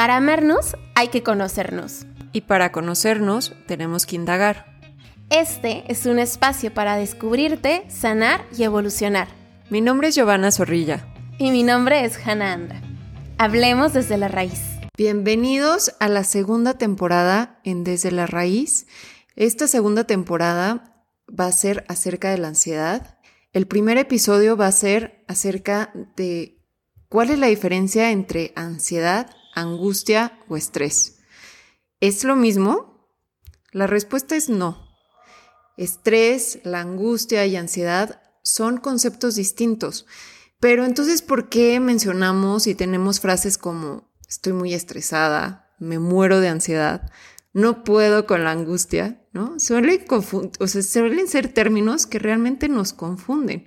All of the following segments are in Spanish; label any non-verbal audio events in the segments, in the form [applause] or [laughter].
Para amarnos hay que conocernos. Y para conocernos tenemos que indagar. Este es un espacio para descubrirte, sanar y evolucionar. Mi nombre es Giovanna Zorrilla. Y mi nombre es Hannah Anda. Hablemos desde la raíz. Bienvenidos a la segunda temporada en Desde la Raíz. Esta segunda temporada va a ser acerca de la ansiedad. El primer episodio va a ser acerca de cuál es la diferencia entre ansiedad, angustia o estrés. ¿Es lo mismo? La respuesta es no. Estrés, la angustia y ansiedad son conceptos distintos. Pero entonces, ¿por qué mencionamos y tenemos frases como estoy muy estresada, me muero de ansiedad, no puedo con la angustia? ¿No? Suelen, o sea, suelen ser términos que realmente nos confunden.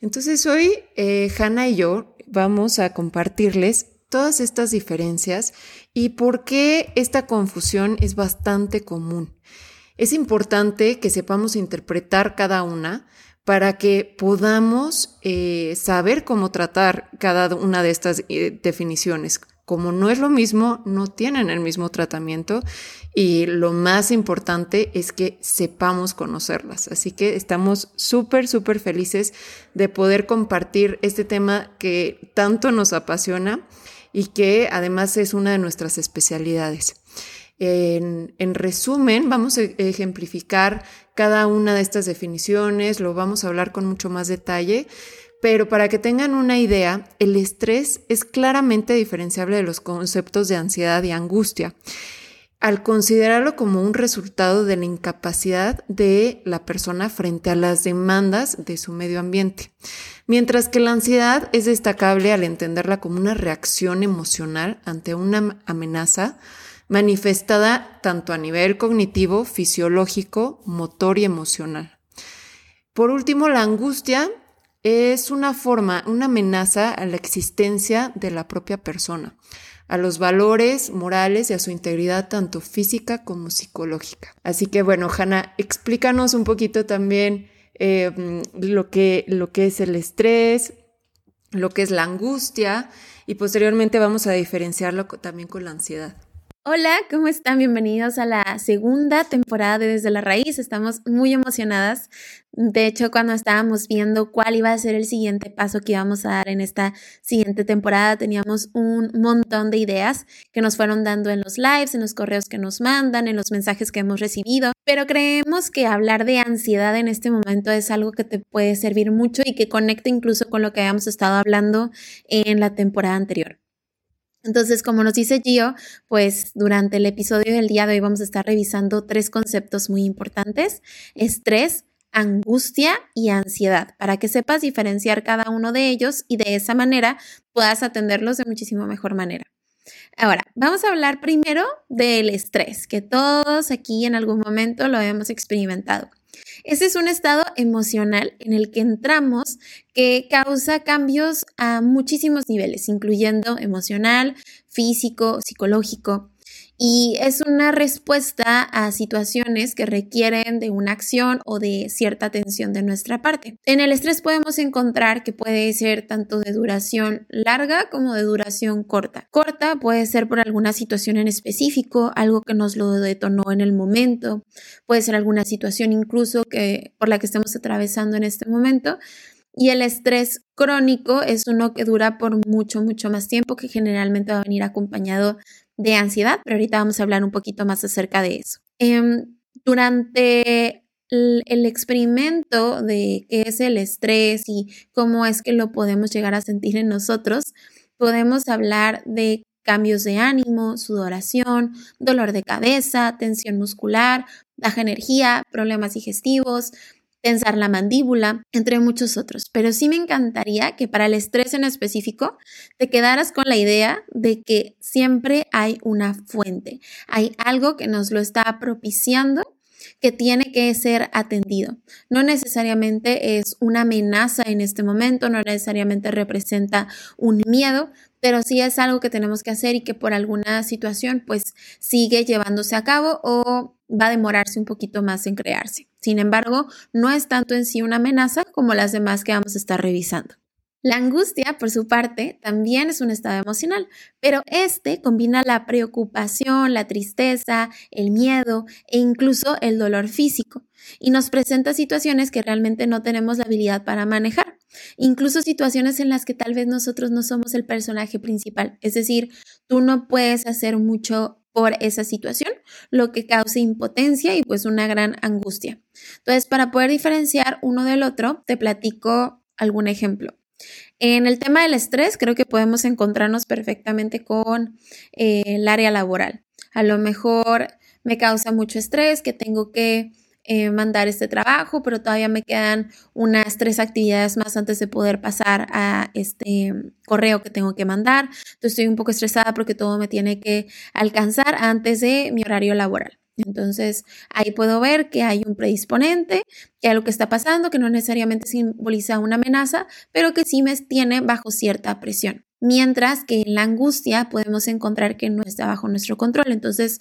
Entonces, hoy eh, Hanna y yo vamos a compartirles todas estas diferencias y por qué esta confusión es bastante común. Es importante que sepamos interpretar cada una para que podamos eh, saber cómo tratar cada una de estas eh, definiciones. Como no es lo mismo, no tienen el mismo tratamiento y lo más importante es que sepamos conocerlas. Así que estamos súper, súper felices de poder compartir este tema que tanto nos apasiona y que además es una de nuestras especialidades. En, resumen, vamos a ejemplificar cada una de estas definiciones, lo vamos a hablar con mucho más detalle, pero para que tengan una idea, el estrés es claramente diferenciable de los conceptos de ansiedad y angustia al considerarlo como un resultado de la incapacidad de la persona frente a las demandas de su medio ambiente. Mientras que la ansiedad es destacable al entenderla como una reacción emocional ante una amenaza manifestada tanto a nivel cognitivo, fisiológico, motor y emocional. Por último, la angustia es una forma, una amenaza a la existencia de la propia persona, a los valores morales y a su integridad tanto física como psicológica. Así que bueno, Hanna, explícanos un poquito también eh, lo, que, lo que es el estrés, lo que es la angustia y posteriormente vamos a diferenciarlo también con la ansiedad. Hola, ¿cómo están? Bienvenidos a la segunda temporada de Desde la Raíz. Estamos muy emocionadas. De hecho, cuando estábamos viendo cuál iba a ser el siguiente paso que íbamos a dar en esta siguiente temporada, teníamos un montón de ideas que nos fueron dando en los lives, en los correos que nos mandan, en los mensajes que hemos recibido. Pero creemos que hablar de ansiedad en este momento es algo que te puede servir mucho y que conecta incluso con lo que habíamos estado hablando en la temporada anterior. Entonces, como nos dice Gio, pues durante el episodio del día de hoy vamos a estar revisando tres conceptos muy importantes, estrés, angustia y ansiedad, para que sepas diferenciar cada uno de ellos y de esa manera puedas atenderlos de muchísimo mejor manera. Ahora, vamos a hablar primero del estrés, que todos aquí en algún momento lo hemos experimentado. Ese es un estado emocional en el que entramos que causa cambios a muchísimos niveles, incluyendo emocional, físico, psicológico y es una respuesta a situaciones que requieren de una acción o de cierta atención de nuestra parte. En el estrés podemos encontrar que puede ser tanto de duración larga como de duración corta. Corta puede ser por alguna situación en específico, algo que nos lo detonó en el momento, puede ser alguna situación incluso que por la que estemos atravesando en este momento. Y el estrés crónico es uno que dura por mucho, mucho más tiempo, que generalmente va a venir acompañado de ansiedad, pero ahorita vamos a hablar un poquito más acerca de eso. Em, durante el, el, experimento de qué es el estrés y cómo es que lo podemos llegar a sentir en nosotros, podemos hablar de cambios de ánimo, sudoración, dolor de cabeza, tensión muscular, baja energía, problemas digestivos, tensar la mandíbula, entre muchos otros. Pero sí me encantaría que para el estrés en específico te quedaras con la idea de que siempre hay una fuente, hay algo que nos lo está propiciando que tiene que ser atendido. No necesariamente es una amenaza en este momento, no necesariamente representa un miedo, pero sí es algo que tenemos que hacer y que por alguna situación pues sigue llevándose a cabo o va a demorarse un poquito más en crearse. Sin embargo, no es tanto en sí una amenaza como las demás que vamos a estar revisando. La angustia, por su parte, también es un estado emocional, pero este combina la preocupación, la tristeza, el miedo e incluso el dolor físico y nos presenta situaciones que realmente no tenemos la habilidad para manejar, incluso situaciones en las que tal vez nosotros no somos el personaje principal, es decir, tú no puedes hacer mucho por esa situación, lo que causa impotencia y pues una gran angustia. Entonces, para poder diferenciar uno del otro, te platico algún ejemplo. En el tema del estrés, creo que podemos encontrarnos perfectamente con eh, el área laboral. A lo mejor me causa mucho estrés que tengo que eh, mandar este trabajo, pero todavía me quedan unas tres actividades más antes de poder pasar a este correo que tengo que mandar. Entonces estoy un poco estresada porque todo me tiene que alcanzar antes de mi horario laboral. Entonces ahí puedo ver que hay un predisponente, que hay lo que está pasando, que no necesariamente simboliza una amenaza, pero que sí me tiene bajo cierta presión. Mientras que en la angustia podemos encontrar que no está bajo nuestro control. Entonces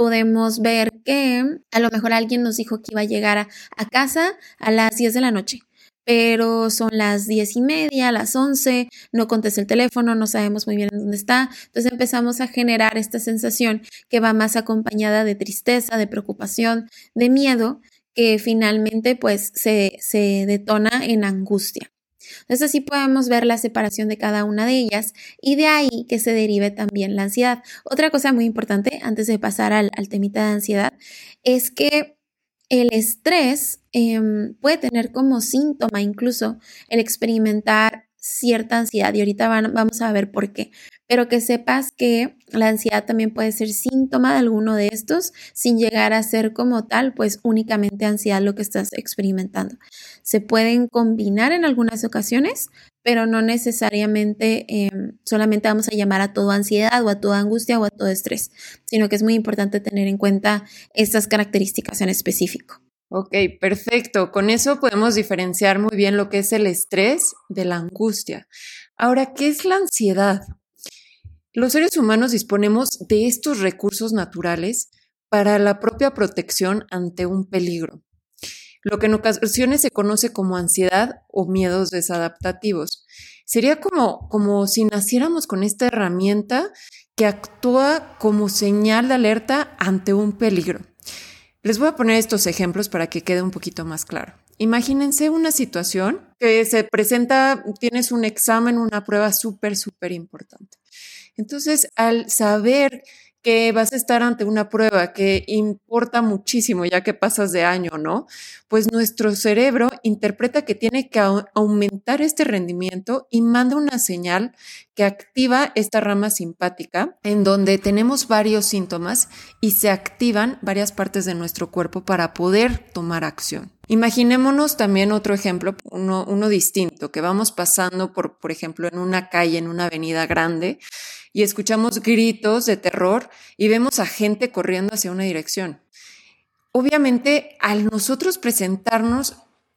podemos ver que a lo mejor alguien nos dijo que iba a llegar a, casa a las 10 de la noche, pero son las diez y media, las 11, no contesta el teléfono, no sabemos muy bien dónde está. Entonces empezamos a generar esta sensación que va más acompañada de tristeza, de preocupación, de miedo, que finalmente pues se, se detona en angustia. Entonces así podemos ver la separación de cada una de ellas y de ahí que se derive también la ansiedad. Otra cosa muy importante antes de pasar al, al temita de ansiedad es que el estrés em, puede tener como síntoma incluso el experimentar cierta ansiedad y ahorita vamos a ver por qué pero que sepas que la ansiedad también puede ser síntoma de alguno de estos sin llegar a ser como tal, pues únicamente ansiedad lo que estás experimentando. Se pueden combinar en algunas ocasiones, pero no necesariamente em, solamente vamos a llamar a todo ansiedad o a toda angustia o a todo estrés, sino que es muy importante tener en cuenta estas características en específico. Ok, perfecto. Con eso podemos diferenciar muy bien lo que es el estrés de la angustia. Ahora, ¿qué es la ansiedad? Los seres humanos disponemos de estos recursos naturales para la propia protección ante un peligro, lo que en ocasiones se conoce como ansiedad o miedos desadaptativos. Sería como, como si naciéramos con esta herramienta que actúa como señal de alerta ante un peligro. Les voy a poner estos ejemplos para que quede un poquito más claro. Imagínense una situación que se presenta, tienes un examen, una prueba súper, súper importante. Entonces, al saber que vas a estar ante una prueba que importa muchísimo ya que pasas de año, ¿no? Pues nuestro cerebro interpreta que tiene que aumentar este rendimiento y manda una señal que activa esta rama simpática en donde tenemos varios síntomas y se activan varias partes de nuestro cuerpo para poder tomar acción. Imaginémonos también otro ejemplo, uno, uno distinto, que vamos pasando por, por ejemplo, en una calle, en una avenida grande y escuchamos gritos de terror y vemos a gente corriendo hacia una dirección. Obviamente, al nosotros presentarnos,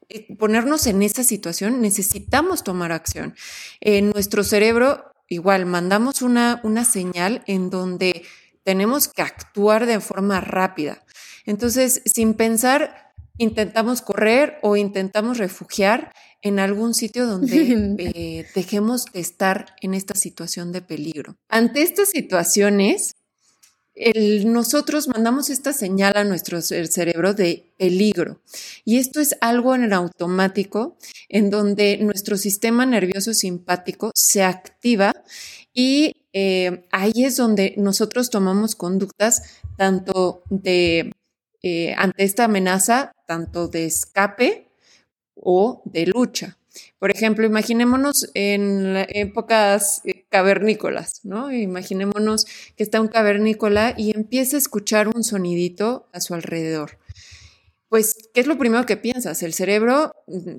eh, ponernos en esa situación, necesitamos tomar acción. En nuestro cerebro, igual, mandamos una, una señal en donde tenemos que actuar de forma rápida. Entonces, sin pensar, intentamos correr o intentamos refugiar en algún sitio donde [laughs] eh, dejemos de estar en esta situación de peligro. Ante estas situaciones, nosotros mandamos esta señal a nuestro cerebro de peligro. Y esto es algo en el automático, en donde nuestro sistema nervioso simpático se activa y eh, ahí es donde nosotros tomamos conductas tanto de, eh, ante esta amenaza, tanto de escape o de lucha. Por ejemplo, imaginémonos en épocas eh, cavernícolas, ¿no? Imaginémonos que está un cavernícola y empieza a escuchar un sonidito a su alrededor. Pues, ¿qué es lo primero que piensas? El cerebro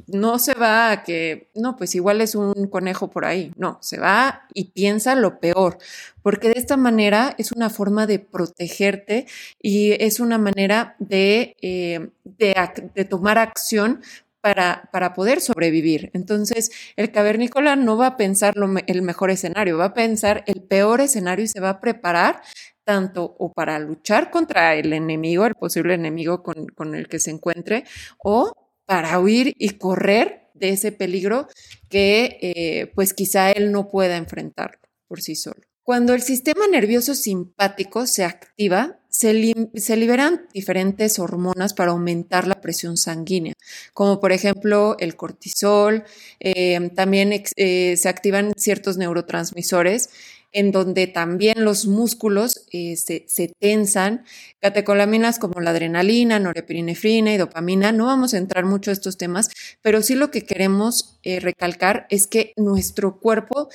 no se va a que, no, pues igual es un conejo por ahí. No, se va y piensa lo peor, porque de esta manera es una forma de protegerte y es una manera de, eh, de, tomar acción para, para, poder sobrevivir. Entonces, el cavernícola no va a pensar el mejor escenario, va a pensar el peor escenario y se va a preparar tanto o para luchar contra el enemigo, el posible enemigo con, con el que se encuentre, o para huir y correr de ese peligro que eh, pues quizá él no pueda enfrentar por sí solo. Cuando el sistema nervioso simpático se activa, se, liberan diferentes hormonas para aumentar la presión sanguínea, como por ejemplo el cortisol, eh, también eh, se activan ciertos neurotransmisores en donde también los músculos eh, se, tensan, catecolaminas como la adrenalina, norepinefrina y dopamina. No vamos a entrar mucho a estos temas, pero sí lo que queremos recalcar es que nuestro cuerpo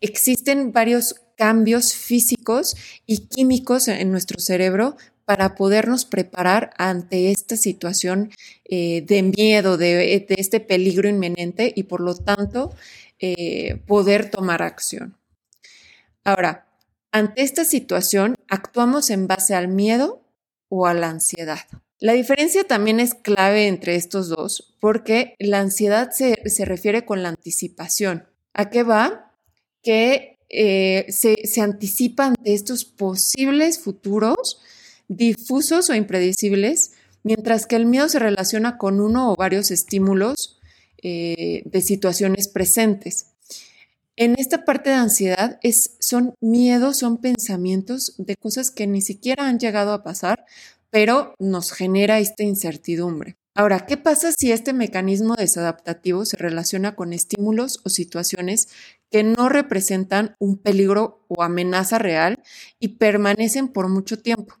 existen varios cambios físicos y químicos en nuestro cerebro para podernos preparar ante esta situación eh, de miedo, de, este peligro inminente y por lo tanto eh, poder tomar acción. Ahora, ante esta situación, actuamos en base al miedo o a la ansiedad. La diferencia también es clave entre estos dos porque la ansiedad se, se refiere con la anticipación. ¿A qué va? Que eh, se, se anticipa ante estos posibles futuros difusos o impredecibles, mientras que el miedo se relaciona con uno o varios estímulos eh, de situaciones presentes. En esta parte de ansiedad son miedos, son pensamientos de cosas que ni siquiera han llegado a pasar, pero nos genera esta incertidumbre. Ahora, ¿qué pasa si este mecanismo desadaptativo se relaciona con estímulos o situaciones que no representan un peligro o amenaza real y permanecen por mucho tiempo?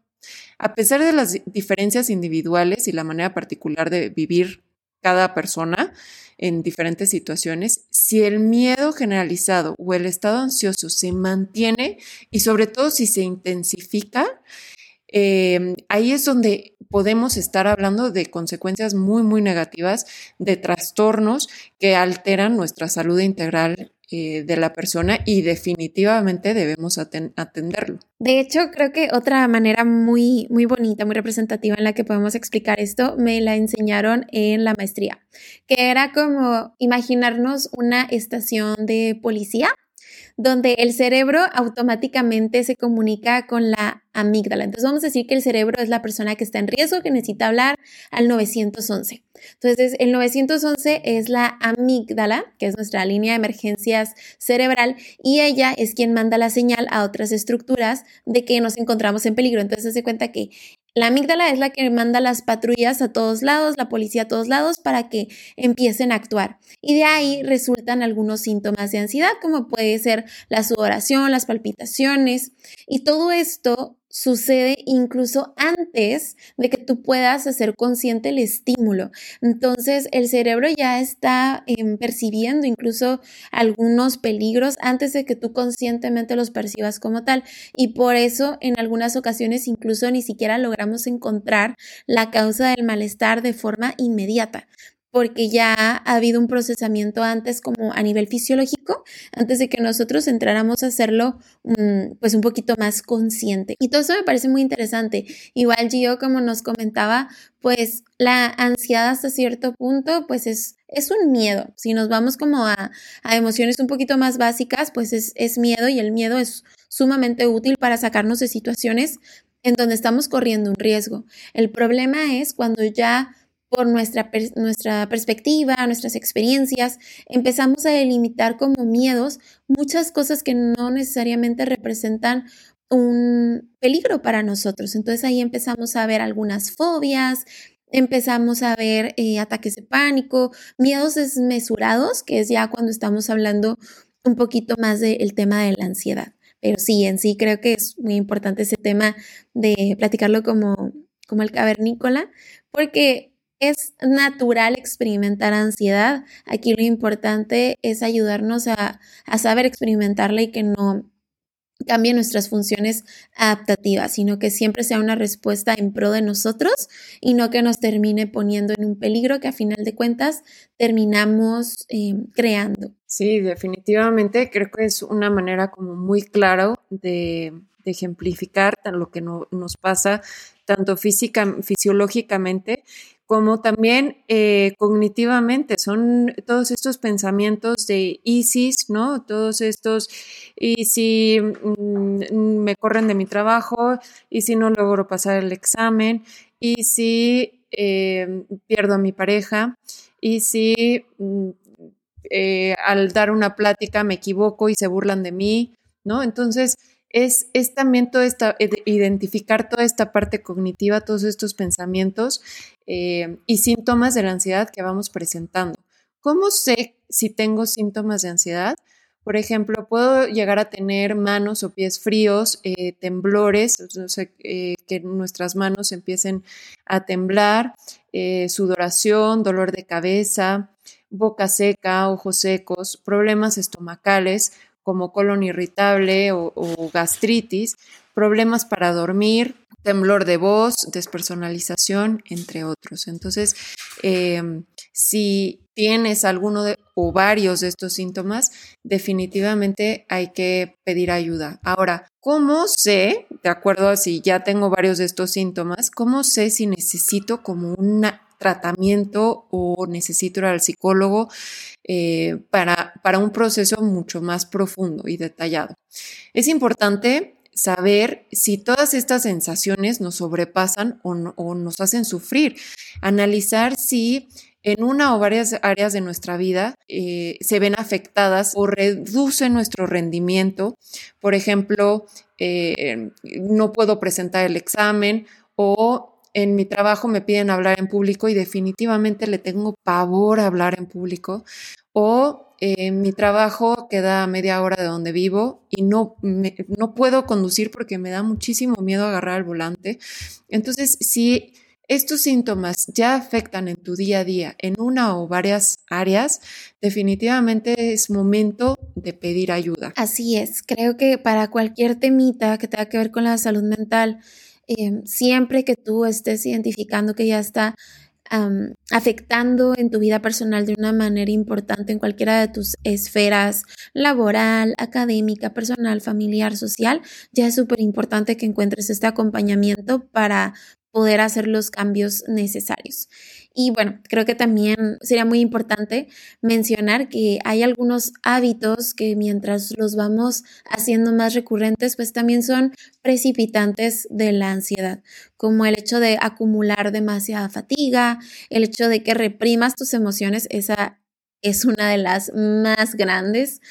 A pesar de las diferencias individuales y la manera particular de vivir cada persona en diferentes situaciones, si el miedo generalizado o el estado ansioso se mantiene y sobre todo si se intensifica, eh, ahí es donde podemos estar hablando de consecuencias muy, muy negativas, de trastornos que alteran nuestra salud integral eh, de la persona y definitivamente debemos atenderlo. De hecho, creo que otra manera muy, muy bonita, muy representativa en la que podemos explicar esto, me la enseñaron en la maestría, que era como imaginarnos una estación de policía donde el cerebro automáticamente se comunica con la amígdala. Entonces vamos a decir que el cerebro es la persona que está en riesgo, que necesita hablar al 911. Entonces el 911 es la amígdala, que es nuestra línea de emergencias cerebral, y ella es quien manda la señal a otras estructuras de que nos encontramos en peligro. Entonces se cuenta que la amígdala es la que manda las patrullas a todos lados, la policía a todos lados para que empiecen a actuar. Y de ahí resultan algunos síntomas de ansiedad, como puede ser la sudoración, las palpitaciones. Y todo esto sucede incluso antes de que tú puedas hacer consciente el estímulo. Entonces el cerebro ya está em, percibiendo incluso algunos peligros antes de que tú conscientemente los percibas como tal. Y por eso en algunas ocasiones incluso ni siquiera logramos encontrar la causa del malestar de forma inmediata porque ya ha habido un procesamiento antes como a nivel fisiológico, antes de que nosotros entráramos a hacerlo mm, pues un poquito más consciente. Y todo eso me parece muy interesante. Igual Gio, como nos comentaba, pues la ansiedad hasta cierto punto pues es, es un miedo. Si nos vamos como a, a emociones un poquito más básicas, pues es, es miedo y el miedo es sumamente útil para sacarnos de situaciones en donde estamos corriendo un riesgo. El problema es cuando ya por nuestra, nuestra perspectiva, nuestras experiencias, empezamos a delimitar como miedos muchas cosas que no necesariamente representan un peligro para nosotros. Entonces ahí empezamos a ver algunas fobias, empezamos a ver eh, ataques de pánico, miedos desmesurados, que es ya cuando estamos hablando un poquito más del tema de la ansiedad. Pero sí, en sí creo que es muy importante ese tema de platicarlo como, como el cavernícola, porque es natural experimentar ansiedad. Aquí lo importante es ayudarnos a, saber experimentarla y que no cambie nuestras funciones adaptativas, sino que siempre sea una respuesta en pro de nosotros y no que nos termine poniendo en un peligro que a final de cuentas terminamos eh, creando. Sí, definitivamente creo que es una manera como muy clara de, ejemplificar lo que nos pasa tanto física, fisiológicamente como también eh, cognitivamente. Son todos estos pensamientos de ISIS, ¿no? Todos estos, y si mm, me corren de mi trabajo, y si no logro pasar el examen, y si eh, pierdo a mi pareja, y si mm, eh, al dar una plática me equivoco y se burlan de mí, ¿no? Entonces, es, también esta, identificar toda esta parte cognitiva, todos estos pensamientos eh, y síntomas de la ansiedad que vamos presentando. ¿Cómo sé si tengo síntomas de ansiedad? Por ejemplo, puedo llegar a tener manos o pies fríos, eh, temblores, eh, que nuestras manos empiecen a temblar, eh, sudoración, dolor de cabeza, boca seca, ojos secos, problemas estomacales como colon irritable o gastritis, problemas para dormir, temblor de voz, despersonalización, entre otros. Entonces, em, si tienes alguno de, o varios de estos síntomas, definitivamente hay que pedir ayuda. Ahora, ¿cómo sé, de acuerdo a si ya tengo varios de estos síntomas, cómo sé si necesito como un tratamiento o necesito ir al psicólogo eh, para, para un proceso mucho más profundo y detallado? Es importante saber si todas estas sensaciones nos sobrepasan o, nos hacen sufrir, analizar si en una o varias áreas de nuestra vida eh, se ven afectadas o reduce nuestro rendimiento. Por ejemplo, eh, no puedo presentar el examen o en mi trabajo me piden hablar en público y definitivamente le tengo pavor a hablar en público. O eh, mi trabajo queda a media hora de donde vivo y no, no puedo conducir porque me da muchísimo miedo agarrar el volante. Entonces, si estos síntomas ya afectan en tu día a día en una o varias áreas, definitivamente es momento de pedir ayuda. Así es, creo que para cualquier temita que tenga que ver con la salud mental, eh, siempre que tú estés identificando que ya está afectando en tu vida personal de una manera importante en cualquiera de tus esferas laboral, académica, personal, familiar, social, ya es súper importante que encuentres este acompañamiento para poder hacer los cambios necesarios. Y bueno, creo que también sería muy importante mencionar que hay algunos hábitos que mientras los vamos haciendo más recurrentes, pues también son precipitantes de la ansiedad, como el hecho de acumular demasiada fatiga, el hecho de que reprimas tus emociones, esa es una de las más grandes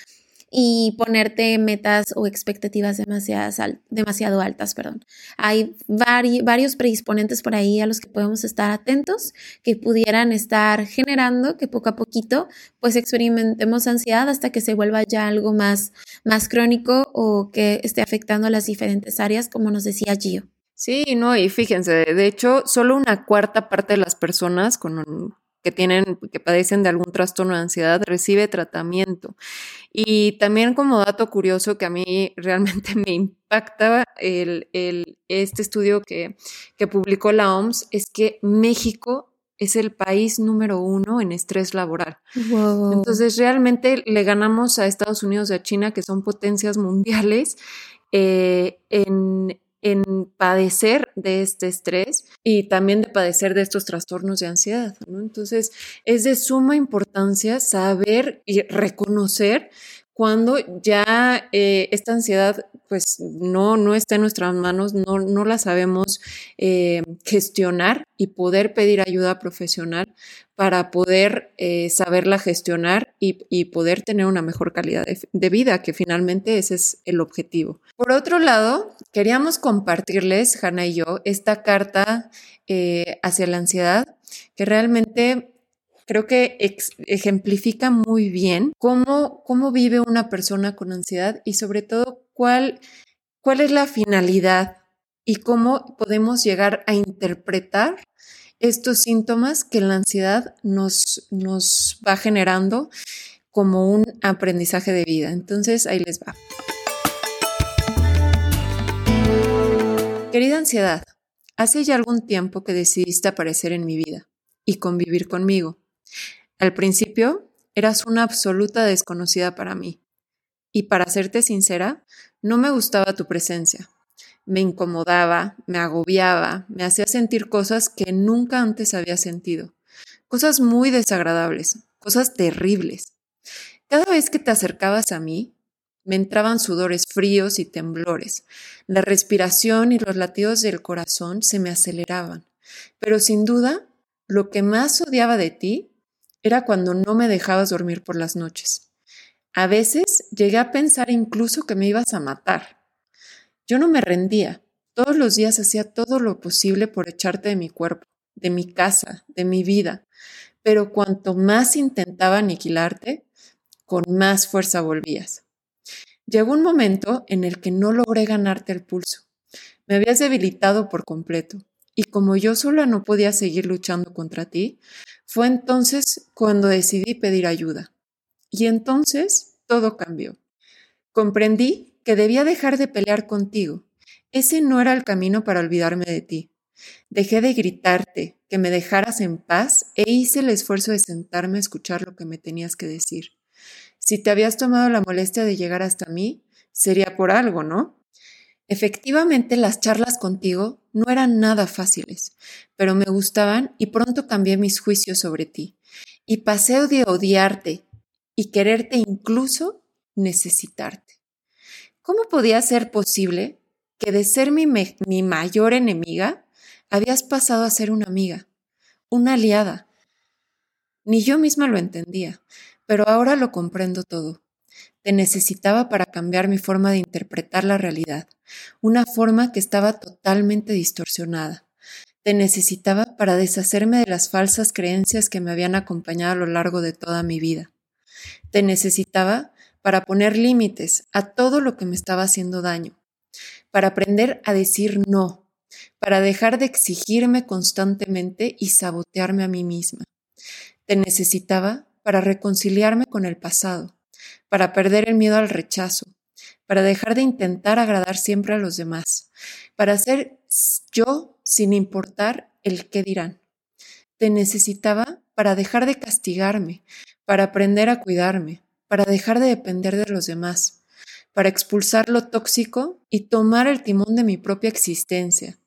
y ponerte metas o expectativas demasiado altas. Perdón. Hay varios predisponentes por ahí a los que podemos estar atentos que pudieran estar generando que poco a poquito pues experimentemos ansiedad hasta que se vuelva ya algo más, más crónico o que esté afectando a las diferentes áreas, como nos decía Gio. Sí, no, y fíjense, de hecho, solo una cuarta parte de las personas con que tienen, que padecen de algún trastorno de ansiedad, recibe tratamiento. Y también como dato curioso que a mí [laughs] realmente me impacta el, este estudio que, que publicó la OMS, es que México es el país número uno en estrés laboral. Entonces, realmente le ganamos a Estados Unidos y a China, que son potencias mundiales, eh, en, en padecer de este estrés y también de padecer de estos trastornos de ansiedad. Entonces, es de suma importancia saber y reconocer cuando ya eh, esta ansiedad pues no, no está en nuestras manos, no, no la sabemos eh, gestionar y poder pedir ayuda profesional para poder eh, saberla gestionar y, poder tener una mejor calidad de, vida, que finalmente ese es el objetivo. Por otro lado, queríamos compartirles, Hanna y yo, esta carta hacia la ansiedad, que realmente creo que ejemplifica muy bien cómo, cómo vive una persona con ansiedad y sobre todo cuál, cuál es la finalidad y cómo podemos llegar a interpretar estos síntomas que la ansiedad nos, nos va generando como un aprendizaje de vida. Entonces, ahí les va. Querida ansiedad, hace ya algún tiempo que decidiste aparecer en mi vida y convivir conmigo. Al principio, eras una absoluta desconocida para mí. Y para serte sincera, no me gustaba tu presencia. Me incomodaba, me agobiaba, me hacía sentir cosas que nunca antes había sentido. Cosas muy desagradables, cosas terribles. Cada vez que te acercabas a mí, me entraban sudores fríos y temblores. La respiración y los latidos del corazón se me aceleraban. Pero sin duda, lo que más odiaba de ti era cuando no me dejabas dormir por las noches. A veces llegué a pensar incluso que me ibas a matar. Yo no me rendía. Todos los días hacía todo lo posible por echarte de mi cuerpo, de mi casa, de mi vida. Pero cuanto más intentaba aniquilarte, con más fuerza volvías. Llegó un momento en el que no logré ganarte el pulso. Me habías debilitado por completo. Y como yo sola no podía seguir luchando contra ti, fue entonces cuando decidí pedir ayuda. Y entonces todo cambió. Comprendí que debía dejar de pelear contigo. Ese no era el camino para olvidarme de ti. Dejé de gritarte, que me dejaras en paz e hice el esfuerzo de sentarme a escuchar lo que me tenías que decir. Si te habías tomado la molestia de llegar hasta mí, sería por algo, ¿no? Efectivamente, las charlas contigo no eran nada fáciles, pero me gustaban y pronto cambié mis juicios sobre ti. Y pasé de odiarte y quererte incluso necesitarte. ¿Cómo podía ser posible que de ser mi, mi, mayor enemiga habías pasado a ser una amiga, una aliada? Ni yo misma lo entendía, pero ahora lo comprendo todo. Te necesitaba para cambiar mi forma de interpretar la realidad, una forma que estaba totalmente distorsionada. Te necesitaba para deshacerme de las falsas creencias que me habían acompañado a lo largo de toda mi vida. Te necesitaba para poner límites a todo lo que me estaba haciendo daño, para aprender a decir no, para dejar de exigirme constantemente y sabotearme a mí misma. Te necesitaba para reconciliarme con el pasado, para perder el miedo al rechazo, para dejar de intentar agradar siempre a los demás, para ser yo sin importar el qué dirán. Te necesitaba para dejar de castigarme, para aprender a cuidarme, para dejar de depender de los demás, para expulsar lo tóxico y tomar el timón de mi propia existencia.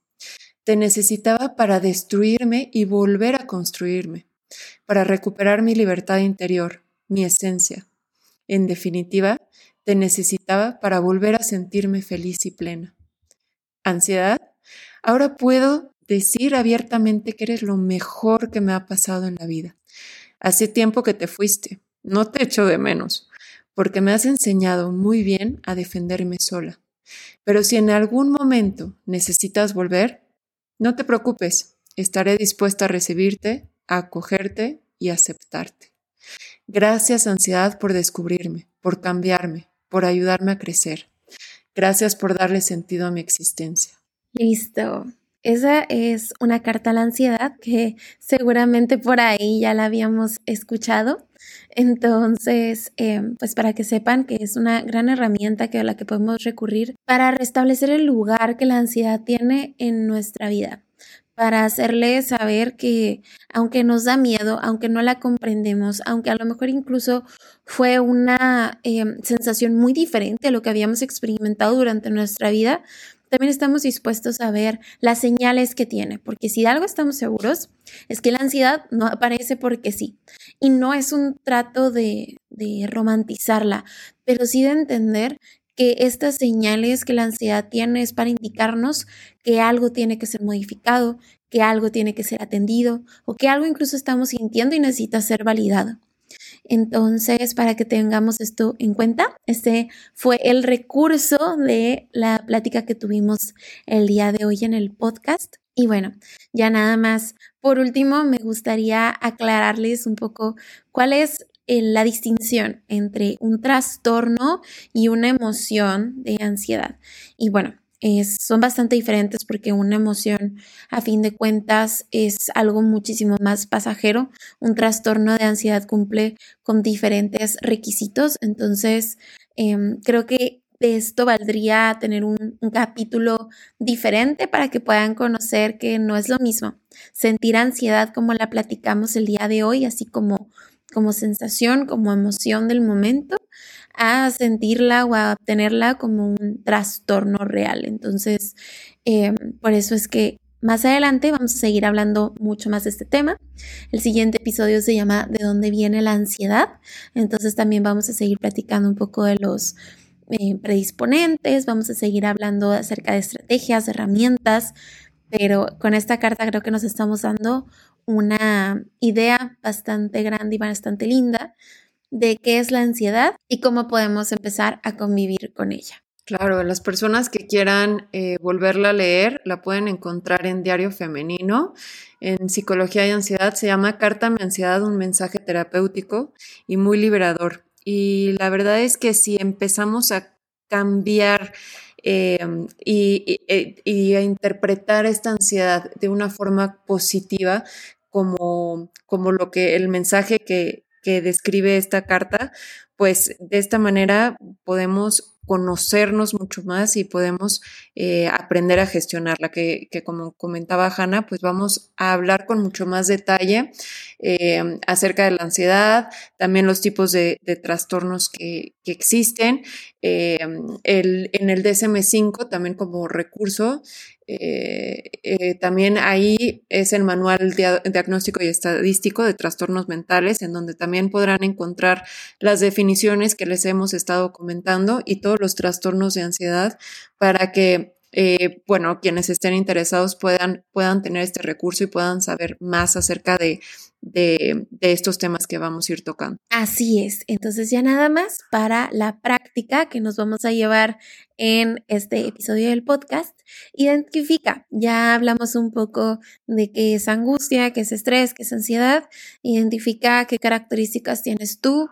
Te necesitaba para destruirme y volver a construirme, para recuperar mi libertad interior, mi esencia. En definitiva, te necesitaba para volver a sentirme feliz y plena. ¿Ansiedad? Ahora puedo decir abiertamente que eres lo mejor que me ha pasado en la vida. Hace tiempo que te fuiste, no te echo de menos, porque me has enseñado muy bien a defenderme sola. Pero si en algún momento necesitas volver, no te preocupes, estaré dispuesta a recibirte, a acogerte y aceptarte. Gracias, ansiedad, por descubrirme, por cambiarme, por ayudarme a crecer. Gracias por darle sentido a mi existencia. Listo. Esa es una carta a la ansiedad que seguramente por ahí ya la habíamos escuchado. Entonces, em, pues para que sepan que es una gran herramienta que a la que podemos recurrir para restablecer el lugar que la ansiedad tiene en nuestra vida para hacerle saber que aunque nos da miedo, aunque no la comprendemos, aunque a lo mejor incluso fue una em, sensación muy diferente a lo que habíamos experimentado durante nuestra vida, también estamos dispuestos a ver las señales que tiene, porque si de algo estamos seguros es que la ansiedad no aparece porque sí. Y no es un trato de, de romantizarla, pero sí de entender que estas señales que la ansiedad tiene es para indicarnos que algo tiene que ser modificado, que algo tiene que ser atendido o que algo incluso estamos sintiendo y necesita ser validado. Entonces, para que tengamos esto en cuenta, este fue el recurso de la plática que tuvimos el día de hoy en el podcast. Y bueno, ya nada más. Por último, me gustaría aclararles un poco cuál es la distinción entre un trastorno y una emoción de ansiedad. Y bueno, son bastante diferentes porque una emoción a fin de cuentas es algo muchísimo más pasajero. Un trastorno de ansiedad cumple con diferentes requisitos. Entonces, em, creo que de esto valdría tener un, capítulo diferente para que puedan conocer que no es lo mismo sentir ansiedad como la platicamos el día de hoy, así como, como sensación, como emoción del momento, a sentirla o a obtenerla como un trastorno real. Entonces, em, por eso es que más adelante vamos a seguir hablando mucho más de este tema. El siguiente episodio se llama ¿De dónde viene la ansiedad? Entonces también vamos a seguir platicando un poco de los eh, predisponentes, vamos a seguir hablando acerca de estrategias, herramientas, pero con esta carta creo que nos estamos dando una idea bastante grande y bastante linda de qué es la ansiedad y cómo podemos empezar a convivir con ella. Claro, las personas que quieran eh, volverla a leer la pueden encontrar en Diario Femenino. En Psicología y Ansiedad se llama Carta mi ansiedad, un mensaje terapéutico y muy liberador. Y la verdad es que si empezamos a cambiar em, y, y, a interpretar esta ansiedad de una forma positiva, como, como lo que el mensaje que, que describe esta carta, pues de esta manera podemos conocernos mucho más y podemos eh, aprender a gestionarla, que, que, como comentaba Hanna, pues vamos a hablar con mucho más detalle eh, acerca de la ansiedad, también los tipos de, trastornos que, que existen. Eh, el, en el DSM5 también como recurso eh, eh, también ahí es el manual diagnóstico y estadístico de trastornos mentales, en donde también podrán encontrar las definiciones que les hemos estado comentando y todos los trastornos de ansiedad para que eh, bueno, quienes estén interesados puedan, puedan tener este recurso y puedan saber más acerca de, de, estos temas que vamos a ir tocando. Así es. Entonces ya nada más para la práctica que nos vamos a llevar en este episodio del podcast. Identifica, ya hablamos un poco de qué es angustia, qué es estrés, qué es ansiedad. Identifica qué características tienes tú,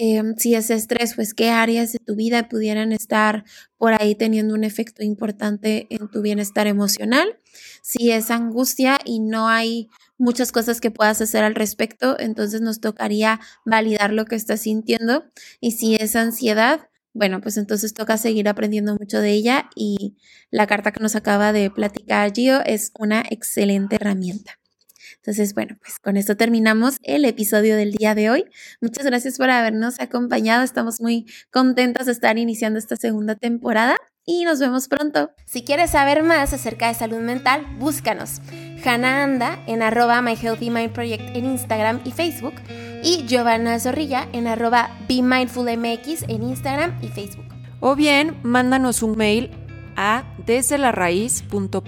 Em, si es estrés, pues qué áreas de tu vida pudieran estar por ahí teniendo un efecto importante en tu bienestar emocional. Si es angustia y no hay muchas cosas que puedas hacer al respecto, entonces nos tocaría validar lo que estás sintiendo. Y si es ansiedad, bueno, pues entonces toca seguir aprendiendo mucho de ella y la carta que nos acaba de platicar Gio es una excelente herramienta. Entonces, bueno, pues con esto terminamos el episodio del día de hoy. Muchas gracias por habernos acompañado. Estamos muy contentos de estar iniciando esta segunda temporada y nos vemos pronto. Si quieres saber más acerca de salud mental, búscanos. Hannah Anda en arroba My Healthy Mind Project en Instagram y Facebook y Giovanna Zorrilla en arroba Be Mindful MX en Instagram y Facebook. O bien, mándanos un mail a desde la gmail.com.